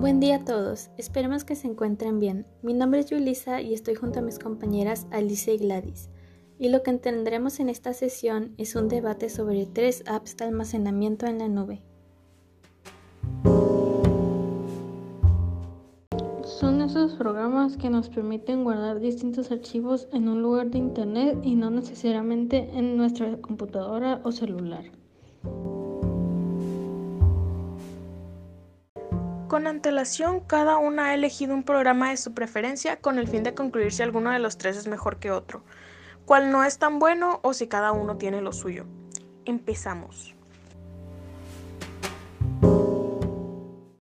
Buen día a todos, esperemos que se encuentren bien. Mi nombre es Yulisa y estoy junto a mis compañeras Alicia y Gladys. Y lo que tendremos en esta sesión es un debate sobre tres apps de almacenamiento en la nube. Son esos programas que nos permiten guardar distintos archivos en un lugar de internet y no necesariamente en nuestra computadora o celular. Con antelación, cada una ha elegido un programa de su preferencia con el fin de concluir si alguno de los tres es mejor que otro, cuál no es tan bueno o si cada uno tiene lo suyo. Empezamos.